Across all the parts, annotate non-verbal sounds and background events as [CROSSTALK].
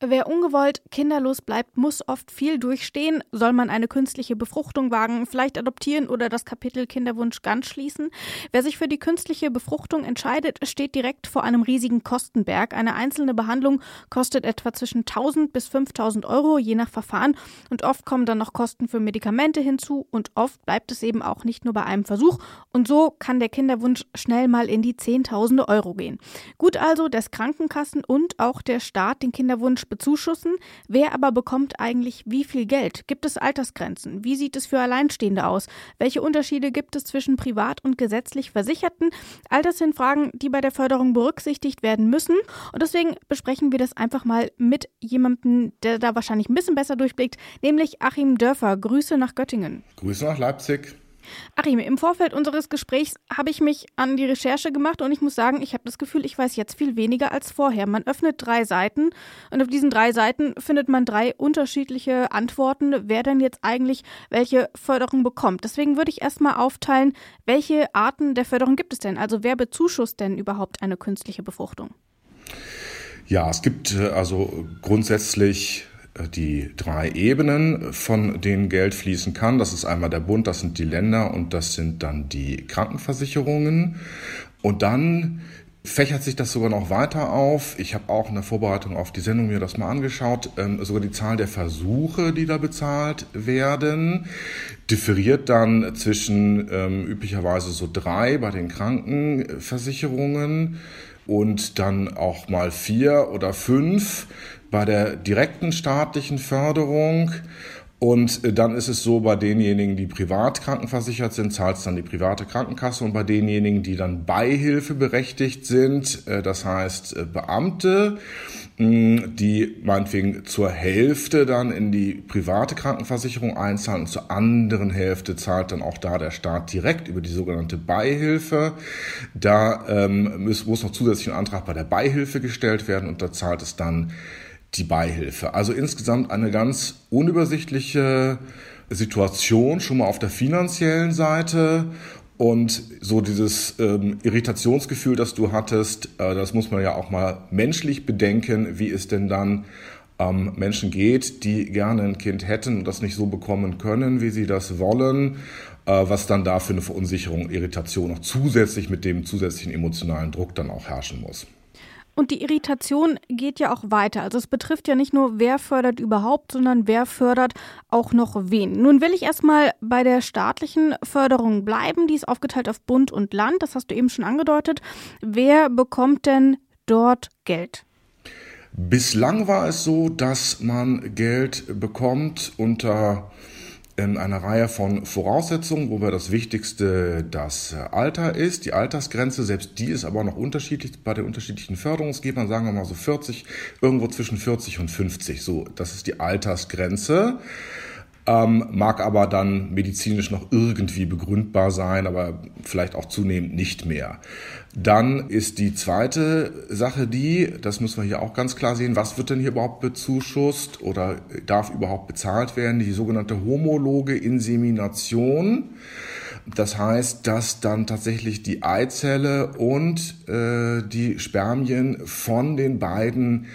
Wer ungewollt kinderlos bleibt, muss oft viel durchstehen. Soll man eine künstliche Befruchtung wagen, vielleicht adoptieren oder das Kapitel Kinderwunsch ganz schließen? Wer sich für die künstliche Befruchtung entscheidet, steht direkt vor einem riesigen Kostenberg. Eine einzelne Behandlung kostet etwa zwischen 1000 bis 5000 Euro, je nach Verfahren. Und oft kommen dann noch Kosten für Medikamente hinzu und oft bleibt es eben auch nicht nur bei einem Versuch. Und so kann der Kinderwunsch schnell mal in die Zehntausende Euro gehen. Gut also, dass Krankenkassen und auch der Staat den Kinderwunsch bezuschussen. Wer aber bekommt eigentlich wie viel Geld? Gibt es Altersgrenzen? Wie sieht es für Alleinstehende aus? Welche Unterschiede gibt es zwischen privat und gesetzlich Versicherten? All das sind Fragen, die bei der Förderung berücksichtigt werden müssen. Und deswegen besprechen wir das einfach mal mit jemandem, der da wahrscheinlich ein bisschen besser durchblickt, nämlich Achim Dörfer. Grüße nach Göttingen. Grüße nach Leipzig. Achim, im Vorfeld unseres Gesprächs habe ich mich an die Recherche gemacht und ich muss sagen, ich habe das Gefühl, ich weiß jetzt viel weniger als vorher. Man öffnet drei Seiten und auf diesen drei Seiten findet man drei unterschiedliche Antworten, wer denn jetzt eigentlich welche Förderung bekommt. Deswegen würde ich erstmal aufteilen, welche Arten der Förderung gibt es denn? Also wer bezuschusst denn überhaupt eine künstliche Befruchtung? Ja, es gibt äh, also grundsätzlich die drei Ebenen, von denen Geld fließen kann. Das ist einmal der Bund, das sind die Länder und das sind dann die Krankenversicherungen. Und dann fächert sich das sogar noch weiter auf. Ich habe auch in der Vorbereitung auf die Sendung mir das mal angeschaut. Ähm, sogar die Zahl der Versuche, die da bezahlt werden, differiert dann zwischen ähm, üblicherweise so drei bei den Krankenversicherungen und dann auch mal vier oder fünf bei der direkten staatlichen Förderung. Und äh, dann ist es so, bei denjenigen, die privat krankenversichert sind, zahlt es dann die private Krankenkasse. Und bei denjenigen, die dann Beihilfe berechtigt sind, äh, das heißt äh, Beamte, die meinetwegen zur Hälfte dann in die private Krankenversicherung einzahlen und zur anderen Hälfte zahlt dann auch da der Staat direkt über die sogenannte Beihilfe. Da ähm, muss, muss noch zusätzlich ein Antrag bei der Beihilfe gestellt werden und da zahlt es dann die Beihilfe. Also insgesamt eine ganz unübersichtliche Situation, schon mal auf der finanziellen Seite. Und so dieses ähm, Irritationsgefühl, das du hattest, äh, das muss man ja auch mal menschlich bedenken, wie es denn dann ähm, Menschen geht, die gerne ein Kind hätten und das nicht so bekommen können, wie sie das wollen, äh, was dann da für eine Verunsicherung, Irritation noch zusätzlich mit dem zusätzlichen emotionalen Druck dann auch herrschen muss. Und die Irritation geht ja auch weiter. Also es betrifft ja nicht nur, wer fördert überhaupt, sondern wer fördert auch noch wen. Nun will ich erstmal bei der staatlichen Förderung bleiben. Die ist aufgeteilt auf Bund und Land. Das hast du eben schon angedeutet. Wer bekommt denn dort Geld? Bislang war es so, dass man Geld bekommt unter in einer Reihe von Voraussetzungen, wo wir das Wichtigste das Alter ist, die Altersgrenze, selbst die ist aber noch unterschiedlich bei den unterschiedlichen Förderungsgebern, sagen wir mal so 40, irgendwo zwischen 40 und 50, so, das ist die Altersgrenze ähm, mag aber dann medizinisch noch irgendwie begründbar sein, aber vielleicht auch zunehmend nicht mehr. Dann ist die zweite Sache die, das müssen wir hier auch ganz klar sehen, was wird denn hier überhaupt bezuschusst oder darf überhaupt bezahlt werden? Die sogenannte homologe Insemination. Das heißt, dass dann tatsächlich die Eizelle und äh, die Spermien von den beiden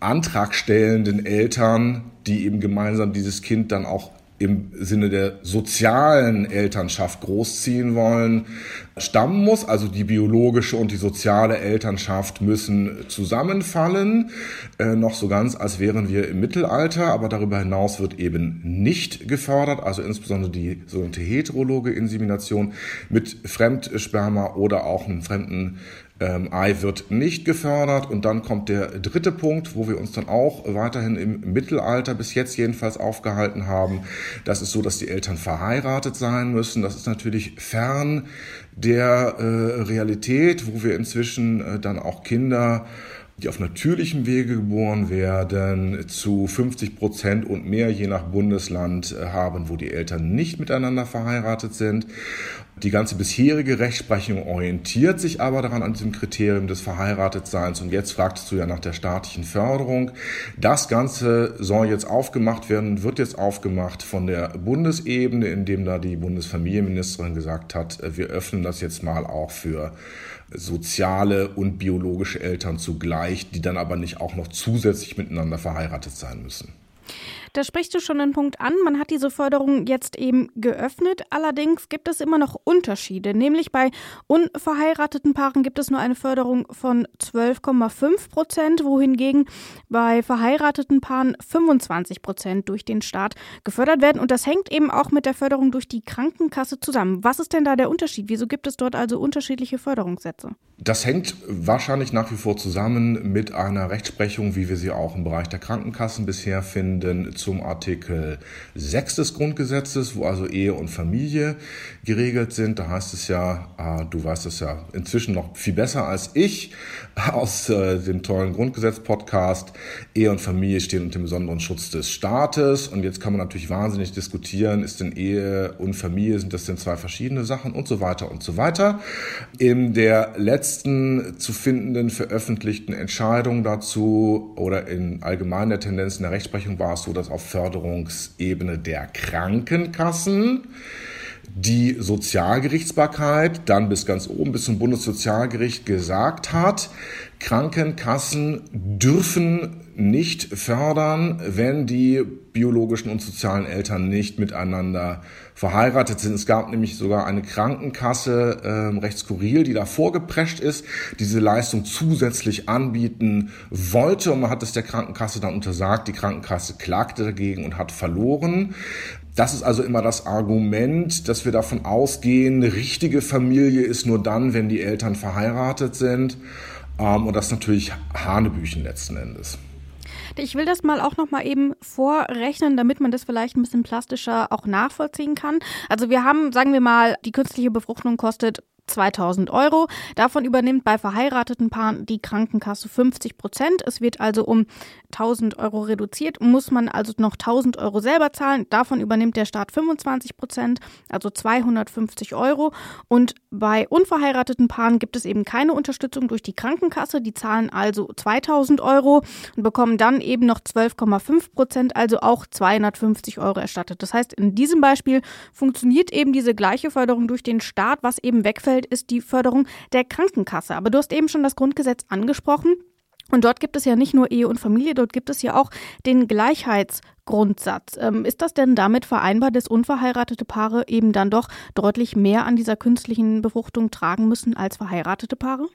antragstellenden Eltern, die eben gemeinsam dieses Kind dann auch im Sinne der sozialen Elternschaft großziehen wollen, stammen muss. Also die biologische und die soziale Elternschaft müssen zusammenfallen. Äh, noch so ganz, als wären wir im Mittelalter, aber darüber hinaus wird eben nicht gefördert. Also insbesondere die sogenannte heterologe Insemination mit Fremdsperma oder auch einem fremden ähm, Ei wird nicht gefördert. Und dann kommt der dritte Punkt, wo wir uns dann auch weiterhin im Mittelalter bis jetzt jedenfalls aufgehalten haben. Das ist so, dass die Eltern verheiratet sein müssen. Das ist natürlich fern der äh, Realität, wo wir inzwischen äh, dann auch Kinder die auf natürlichem Wege geboren werden, zu 50 Prozent und mehr je nach Bundesland äh, haben, wo die Eltern nicht miteinander verheiratet sind. Die ganze bisherige Rechtsprechung orientiert sich aber daran an diesem Kriterium des Verheiratetseins. Und jetzt fragtest du ja nach der staatlichen Förderung. Das Ganze soll jetzt aufgemacht werden, wird jetzt aufgemacht von der Bundesebene, indem da die Bundesfamilienministerin gesagt hat, äh, wir öffnen das jetzt mal auch für soziale und biologische Eltern zugleich, die dann aber nicht auch noch zusätzlich miteinander verheiratet sein müssen. Da sprichst du schon einen Punkt an. Man hat diese Förderung jetzt eben geöffnet. Allerdings gibt es immer noch Unterschiede. Nämlich bei unverheirateten Paaren gibt es nur eine Förderung von 12,5 Prozent, wohingegen bei verheirateten Paaren 25 Prozent durch den Staat gefördert werden. Und das hängt eben auch mit der Förderung durch die Krankenkasse zusammen. Was ist denn da der Unterschied? Wieso gibt es dort also unterschiedliche Förderungssätze? Das hängt wahrscheinlich nach wie vor zusammen mit einer Rechtsprechung, wie wir sie auch im Bereich der Krankenkassen bisher finden, zum Artikel 6 des Grundgesetzes, wo also Ehe und Familie geregelt sind. Da heißt es ja, äh, du weißt es ja inzwischen noch viel besser als ich [LAUGHS] aus äh, dem tollen Grundgesetz-Podcast, Ehe und Familie stehen unter dem besonderen Schutz des Staates. Und jetzt kann man natürlich wahnsinnig diskutieren, ist denn Ehe und Familie, sind das denn zwei verschiedene Sachen und so weiter und so weiter. In der letzten zu findenden veröffentlichten Entscheidung dazu oder in allgemeiner Tendenz in der Rechtsprechung war es so, dass auf Förderungsebene der Krankenkassen die Sozialgerichtsbarkeit dann bis ganz oben, bis zum Bundessozialgericht gesagt hat, Krankenkassen dürfen nicht fördern, wenn die biologischen und sozialen Eltern nicht miteinander verheiratet sind. Es gab nämlich sogar eine Krankenkasse, äh, recht skurril, die da vorgeprescht ist, diese Leistung zusätzlich anbieten wollte und man hat es der Krankenkasse dann untersagt. Die Krankenkasse klagte dagegen und hat verloren. Das ist also immer das Argument, dass wir davon ausgehen, richtige Familie ist nur dann, wenn die Eltern verheiratet sind. Ähm, und das natürlich Hanebüchen letzten Endes. Ich will das mal auch noch mal eben vorrechnen, damit man das vielleicht ein bisschen plastischer auch nachvollziehen kann. Also wir haben, sagen wir mal, die künstliche Befruchtung kostet 2000 Euro. Davon übernimmt bei verheirateten Paaren die Krankenkasse 50 Prozent. Es wird also um 1000 Euro reduziert, muss man also noch 1000 Euro selber zahlen. Davon übernimmt der Staat 25 Prozent, also 250 Euro. Und bei unverheirateten Paaren gibt es eben keine Unterstützung durch die Krankenkasse. Die zahlen also 2000 Euro und bekommen dann eben noch 12,5 Prozent, also auch 250 Euro erstattet. Das heißt, in diesem Beispiel funktioniert eben diese gleiche Förderung durch den Staat, was eben wegfällt Umfeld ist die Förderung der Krankenkasse. Aber du hast eben schon das Grundgesetz angesprochen. Und dort gibt es ja nicht nur Ehe und Familie, dort gibt es ja auch den Gleichheitsgrundsatz. Ähm, ist das denn damit vereinbar, dass unverheiratete Paare eben dann doch deutlich mehr an dieser künstlichen Befruchtung tragen müssen als verheiratete Paare?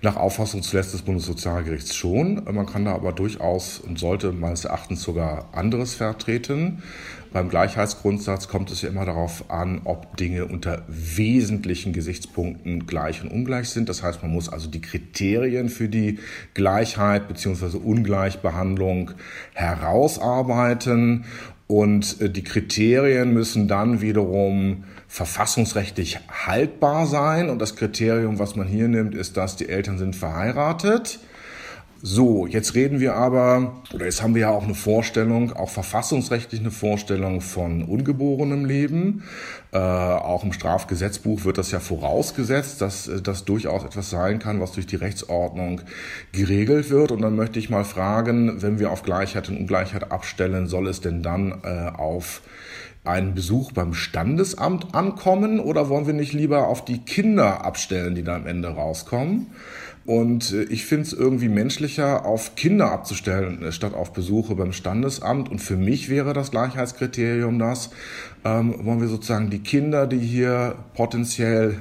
Nach Auffassung zuletzt des Bundessozialgerichts schon. Man kann da aber durchaus und sollte meines Erachtens sogar anderes vertreten. Beim Gleichheitsgrundsatz kommt es ja immer darauf an, ob Dinge unter wesentlichen Gesichtspunkten gleich und ungleich sind. Das heißt, man muss also die Kriterien für die Gleichheit bzw. Ungleichbehandlung herausarbeiten und äh, die Kriterien müssen dann wiederum verfassungsrechtlich haltbar sein. Und das Kriterium, was man hier nimmt, ist, dass die Eltern sind verheiratet. So, jetzt reden wir aber, oder jetzt haben wir ja auch eine Vorstellung, auch verfassungsrechtlich eine Vorstellung von ungeborenem Leben. Äh, auch im Strafgesetzbuch wird das ja vorausgesetzt, dass äh, das durchaus etwas sein kann, was durch die Rechtsordnung geregelt wird. Und dann möchte ich mal fragen, wenn wir auf Gleichheit und Ungleichheit abstellen, soll es denn dann äh, auf einen Besuch beim Standesamt ankommen oder wollen wir nicht lieber auf die Kinder abstellen, die da am Ende rauskommen? Und äh, ich finde es irgendwie menschlicher, auf Kinder abzustellen, äh, statt auf Besuche beim Standesamt. Und für mich wäre das Gleichheitskriterium das, ähm, wollen wir sozusagen die Kinder, die hier potenziell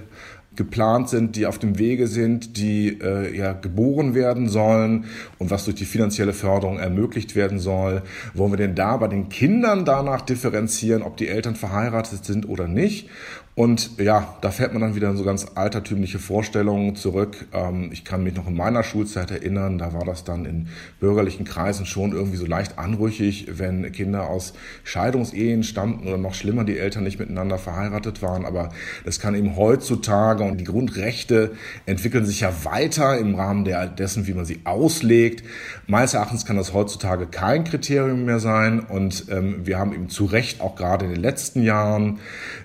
geplant sind, die auf dem Wege sind, die äh, ja geboren werden sollen und was durch die finanzielle Förderung ermöglicht werden soll. Wollen wir denn da bei den Kindern danach differenzieren, ob die Eltern verheiratet sind oder nicht? Und ja, da fällt man dann wieder in so ganz altertümliche Vorstellungen zurück. Ähm, ich kann mich noch in meiner Schulzeit erinnern, da war das dann in bürgerlichen Kreisen schon irgendwie so leicht anrüchig, wenn Kinder aus Scheidungsehen stammten oder noch schlimmer, die Eltern nicht miteinander verheiratet waren. Aber das kann eben heutzutage und die Grundrechte entwickeln sich ja weiter im Rahmen der, dessen, wie man sie auslegt. Meines Erachtens kann das heutzutage kein Kriterium mehr sein und ähm, wir haben eben zu Recht auch gerade in den letzten Jahren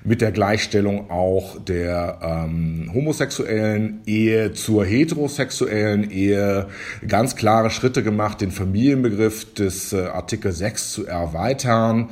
mit der Gleichstellung auch der ähm, homosexuellen Ehe zur heterosexuellen Ehe ganz klare Schritte gemacht, den Familienbegriff des äh, Artikel 6 zu erweitern.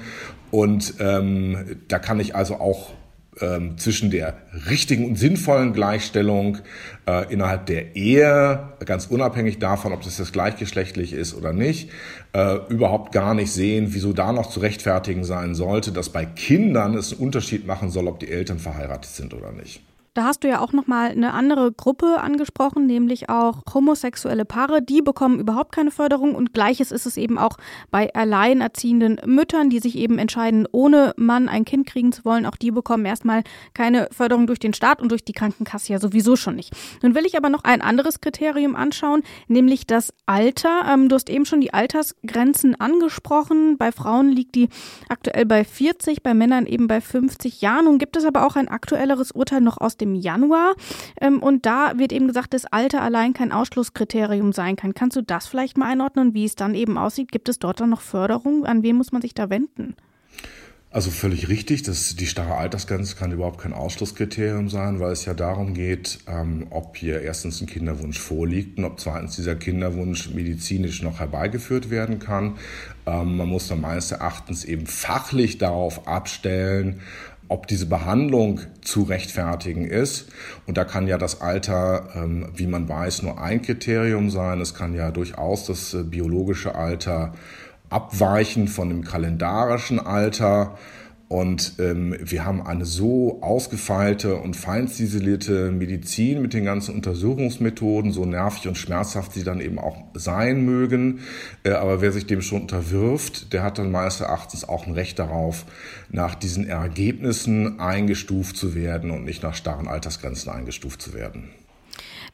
Und ähm, da kann ich also auch ähm, zwischen der richtigen und sinnvollen Gleichstellung äh, innerhalb der Ehe, ganz unabhängig davon, ob das jetzt gleichgeschlechtlich ist oder nicht, äh, überhaupt gar nicht sehen, wieso da noch zu rechtfertigen sein sollte, dass bei Kindern es einen Unterschied machen soll, ob die Eltern verheiratet sind oder nicht. Da hast du ja auch noch mal eine andere Gruppe angesprochen, nämlich auch homosexuelle Paare. Die bekommen überhaupt keine Förderung und gleiches ist es eben auch bei alleinerziehenden Müttern, die sich eben entscheiden, ohne Mann ein Kind kriegen zu wollen. Auch die bekommen erstmal keine Förderung durch den Staat und durch die Krankenkasse ja sowieso schon nicht. Nun will ich aber noch ein anderes Kriterium anschauen, nämlich das Alter. Ähm, du hast eben schon die Altersgrenzen angesprochen. Bei Frauen liegt die aktuell bei 40, bei Männern eben bei 50 Jahren. Nun gibt es aber auch ein aktuelleres Urteil noch aus dem dem Januar. Ähm, und da wird eben gesagt, dass Alter allein kein Ausschlusskriterium sein kann. Kannst du das vielleicht mal einordnen, wie es dann eben aussieht? Gibt es dort dann noch Förderung? An wen muss man sich da wenden? Also völlig richtig, dass die starre Altersgrenze kann überhaupt kein Ausschlusskriterium sein, weil es ja darum geht, ähm, ob hier erstens ein Kinderwunsch vorliegt und ob zweitens dieser Kinderwunsch medizinisch noch herbeigeführt werden kann. Ähm, man muss dann meines Erachtens eben fachlich darauf abstellen, ob diese Behandlung zu rechtfertigen ist. Und da kann ja das Alter, ähm, wie man weiß, nur ein Kriterium sein. Es kann ja durchaus das äh, biologische Alter abweichen von dem kalendarischen Alter. Und ähm, wir haben eine so ausgefeilte und feinziselierte Medizin mit den ganzen Untersuchungsmethoden, so nervig und schmerzhaft sie dann eben auch sein mögen. Äh, aber wer sich dem schon unterwirft, der hat dann meines Erachtens auch ein Recht darauf, nach diesen Ergebnissen eingestuft zu werden und nicht nach starren Altersgrenzen eingestuft zu werden.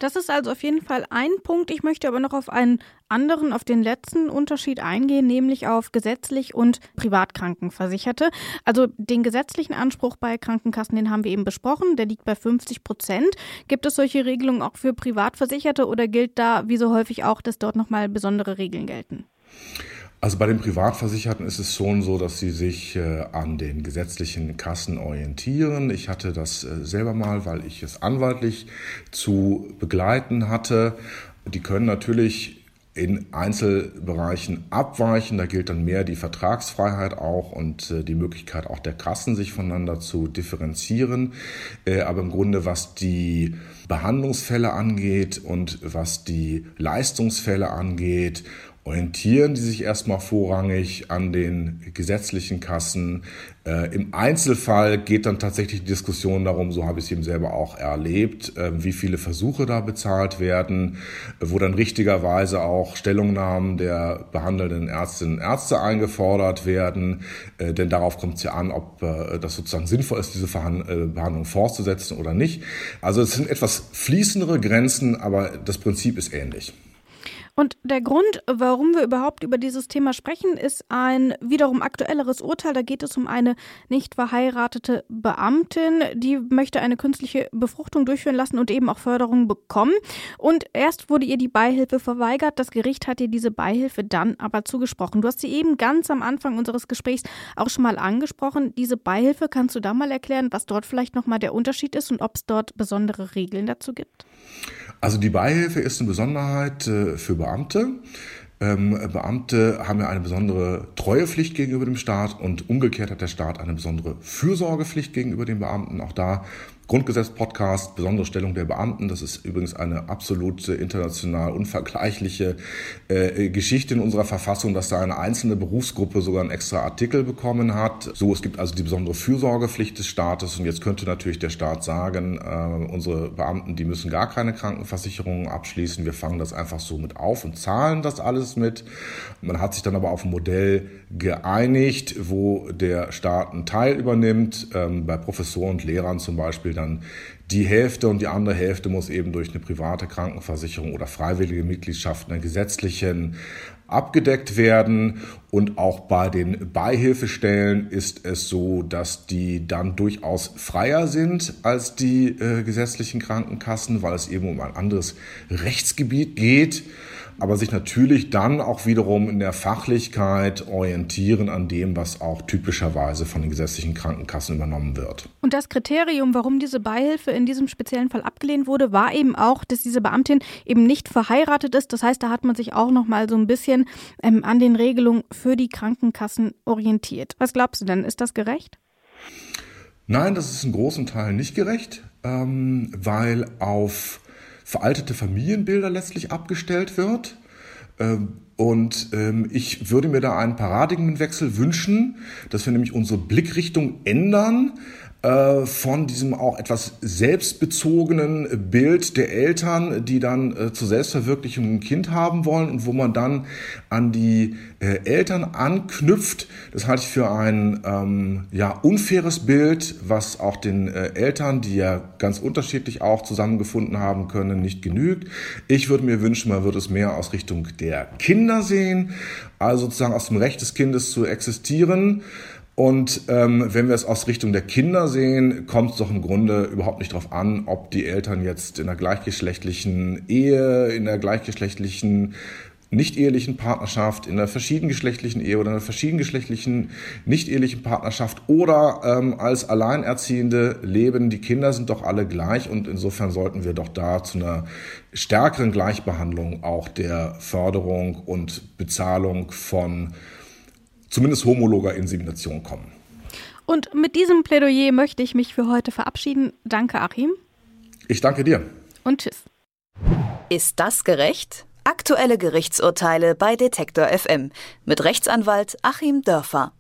Das ist also auf jeden Fall ein Punkt. Ich möchte aber noch auf einen anderen, auf den letzten Unterschied eingehen, nämlich auf gesetzlich und Privatkrankenversicherte. Also den gesetzlichen Anspruch bei Krankenkassen, den haben wir eben besprochen, der liegt bei 50 Prozent. Gibt es solche Regelungen auch für Privatversicherte oder gilt da wie so häufig auch, dass dort nochmal besondere Regeln gelten? Also bei den Privatversicherten ist es schon so, dass sie sich äh, an den gesetzlichen Kassen orientieren. Ich hatte das äh, selber mal, weil ich es anwaltlich zu begleiten hatte. Die können natürlich in Einzelbereichen abweichen. Da gilt dann mehr die Vertragsfreiheit auch und äh, die Möglichkeit auch der Kassen, sich voneinander zu differenzieren. Äh, aber im Grunde, was die Behandlungsfälle angeht und was die Leistungsfälle angeht orientieren die sich erstmal vorrangig an den gesetzlichen Kassen. Äh, Im Einzelfall geht dann tatsächlich die Diskussion darum, so habe ich es eben selber auch erlebt, äh, wie viele Versuche da bezahlt werden, wo dann richtigerweise auch Stellungnahmen der behandelnden Ärztinnen und Ärzte eingefordert werden. Äh, denn darauf kommt es ja an, ob äh, das sozusagen sinnvoll ist, diese Verhand äh, Behandlung fortzusetzen oder nicht. Also es sind etwas fließendere Grenzen, aber das Prinzip ist ähnlich. Und der Grund, warum wir überhaupt über dieses Thema sprechen, ist ein wiederum aktuelleres Urteil. Da geht es um eine nicht verheiratete Beamtin, die möchte eine künstliche Befruchtung durchführen lassen und eben auch Förderung bekommen. Und erst wurde ihr die Beihilfe verweigert. Das Gericht hat ihr diese Beihilfe dann aber zugesprochen. Du hast sie eben ganz am Anfang unseres Gesprächs auch schon mal angesprochen. Diese Beihilfe, kannst du da mal erklären, was dort vielleicht nochmal der Unterschied ist und ob es dort besondere Regeln dazu gibt? Also die Beihilfe ist eine Besonderheit äh, für Beamte. Ähm, Beamte haben ja eine besondere Treuepflicht gegenüber dem Staat und umgekehrt hat der Staat eine besondere Fürsorgepflicht gegenüber den Beamten. Auch da Grundgesetz-Podcast, besondere Stellung der Beamten. Das ist übrigens eine absolute international unvergleichliche äh, Geschichte in unserer Verfassung, dass da eine einzelne Berufsgruppe sogar einen extra Artikel bekommen hat. So, es gibt also die besondere Fürsorgepflicht des Staates und jetzt könnte natürlich der Staat sagen, äh, unsere Beamten, die müssen gar keine Krankenversicherungen abschließen. Wir fangen das einfach so mit auf und zahlen das alles mit. Man hat sich dann aber auf ein Modell geeinigt, wo der Staat einen Teil übernimmt, ähm, bei Professoren und Lehrern zum Beispiel dann die Hälfte und die andere Hälfte muss eben durch eine private Krankenversicherung oder freiwillige Mitgliedschaft einer gesetzlichen abgedeckt werden. Und auch bei den Beihilfestellen ist es so, dass die dann durchaus freier sind als die äh, gesetzlichen Krankenkassen, weil es eben um ein anderes Rechtsgebiet geht aber sich natürlich dann auch wiederum in der Fachlichkeit orientieren an dem, was auch typischerweise von den gesetzlichen Krankenkassen übernommen wird. Und das Kriterium, warum diese Beihilfe in diesem speziellen Fall abgelehnt wurde, war eben auch, dass diese Beamtin eben nicht verheiratet ist. Das heißt, da hat man sich auch noch mal so ein bisschen ähm, an den Regelungen für die Krankenkassen orientiert. Was glaubst du denn? Ist das gerecht? Nein, das ist in großen Teilen nicht gerecht, ähm, weil auf veraltete Familienbilder letztlich abgestellt wird. Ähm, und ähm, ich würde mir da einen Paradigmenwechsel wünschen, dass wir nämlich unsere Blickrichtung ändern, von diesem auch etwas selbstbezogenen Bild der Eltern, die dann äh, zur Selbstverwirklichung ein Kind haben wollen und wo man dann an die äh, Eltern anknüpft. Das halte ich für ein ähm, ja, unfaires Bild, was auch den äh, Eltern, die ja ganz unterschiedlich auch zusammengefunden haben können, nicht genügt. Ich würde mir wünschen, man würde es mehr aus Richtung der Kinder sehen, also sozusagen aus dem Recht des Kindes zu existieren. Und ähm, wenn wir es aus Richtung der Kinder sehen, kommt es doch im Grunde überhaupt nicht darauf an, ob die Eltern jetzt in der gleichgeschlechtlichen Ehe, in der gleichgeschlechtlichen nicht-ehelichen Partnerschaft, in der verschiedengeschlechtlichen Ehe oder in der verschiedengeschlechtlichen nicht-ehelichen Partnerschaft oder ähm, als Alleinerziehende leben. Die Kinder sind doch alle gleich und insofern sollten wir doch da zu einer stärkeren Gleichbehandlung auch der Förderung und Bezahlung von zumindest homologer Insemination kommen. Und mit diesem Plädoyer möchte ich mich für heute verabschieden. Danke, Achim. Ich danke dir. Und tschüss. Ist das gerecht? Aktuelle Gerichtsurteile bei Detektor FM mit Rechtsanwalt Achim Dörfer.